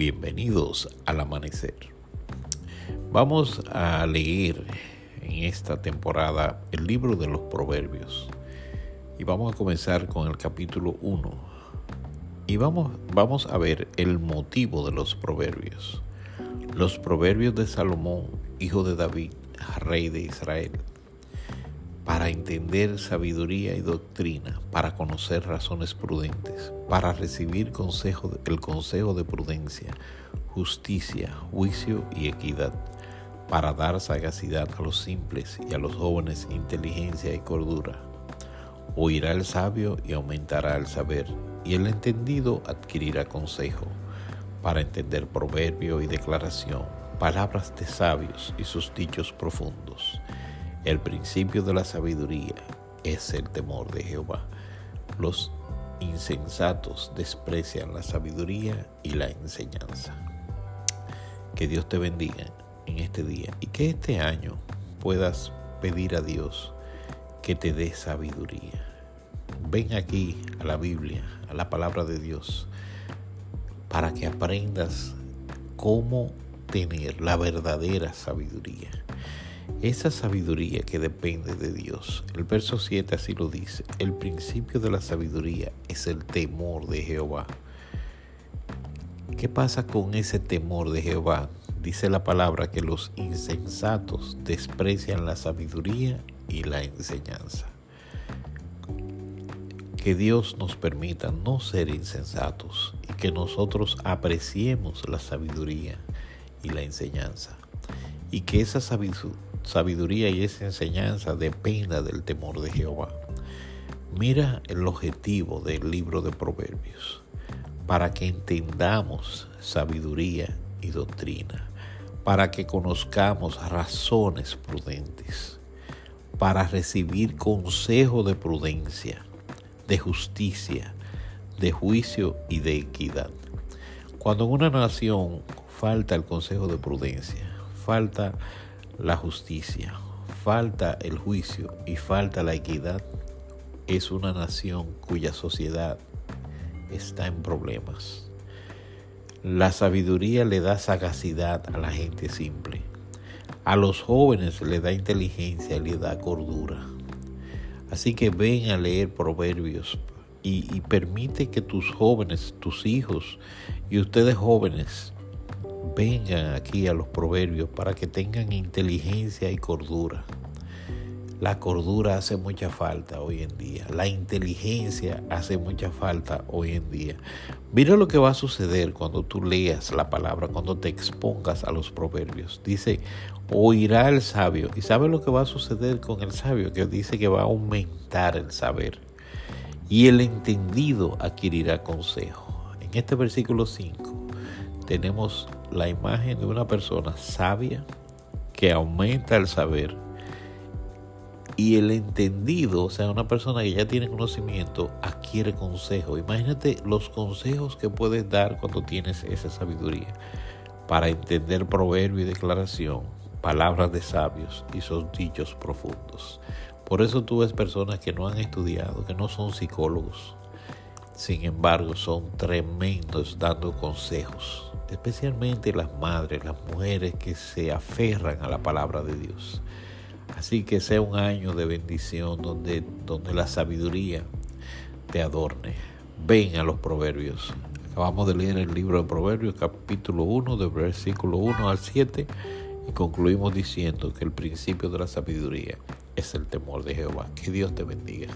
Bienvenidos al amanecer. Vamos a leer en esta temporada el libro de los proverbios y vamos a comenzar con el capítulo 1 y vamos, vamos a ver el motivo de los proverbios. Los proverbios de Salomón, hijo de David, rey de Israel para entender sabiduría y doctrina, para conocer razones prudentes, para recibir consejo, el consejo de prudencia, justicia, juicio y equidad, para dar sagacidad a los simples y a los jóvenes inteligencia y cordura. Oirá el sabio y aumentará el saber, y el entendido adquirirá consejo, para entender proverbio y declaración, palabras de sabios y sus dichos profundos el principio de la sabiduría es el temor de Jehová. Los insensatos desprecian la sabiduría y la enseñanza. Que Dios te bendiga en este día y que este año puedas pedir a Dios que te dé sabiduría. Ven aquí a la Biblia, a la palabra de Dios, para que aprendas cómo tener la verdadera sabiduría esa sabiduría que depende de Dios. El verso 7 así lo dice. El principio de la sabiduría es el temor de Jehová. ¿Qué pasa con ese temor de Jehová? Dice la palabra que los insensatos desprecian la sabiduría y la enseñanza. Que Dios nos permita no ser insensatos y que nosotros apreciemos la sabiduría y la enseñanza. Y que esa sabiduría sabiduría y esa enseñanza dependa del temor de Jehová. Mira el objetivo del libro de Proverbios, para que entendamos sabiduría y doctrina, para que conozcamos razones prudentes, para recibir consejo de prudencia, de justicia, de juicio y de equidad. Cuando en una nación falta el consejo de prudencia, falta la justicia, falta el juicio y falta la equidad, es una nación cuya sociedad está en problemas. La sabiduría le da sagacidad a la gente simple. A los jóvenes le da inteligencia y le da cordura. Así que ven a leer proverbios y, y permite que tus jóvenes, tus hijos y ustedes jóvenes vengan aquí a los proverbios para que tengan inteligencia y cordura. La cordura hace mucha falta hoy en día. La inteligencia hace mucha falta hoy en día. Mira lo que va a suceder cuando tú leas la palabra, cuando te expongas a los proverbios. Dice, oirá el sabio. ¿Y sabe lo que va a suceder con el sabio? Que dice que va a aumentar el saber. Y el entendido adquirirá consejo. En este versículo 5 tenemos la imagen de una persona sabia que aumenta el saber y el entendido, o sea, una persona que ya tiene conocimiento, adquiere consejo. Imagínate los consejos que puedes dar cuando tienes esa sabiduría para entender proverbio y declaración, palabras de sabios y sus dichos profundos. Por eso tú ves personas que no han estudiado, que no son psicólogos, sin embargo son tremendos dando consejos especialmente las madres, las mujeres que se aferran a la palabra de Dios. Así que sea un año de bendición donde, donde la sabiduría te adorne. Ven a los proverbios. Acabamos de leer el libro de Proverbios, capítulo 1, de versículo 1 al 7, y concluimos diciendo que el principio de la sabiduría es el temor de Jehová. Que Dios te bendiga.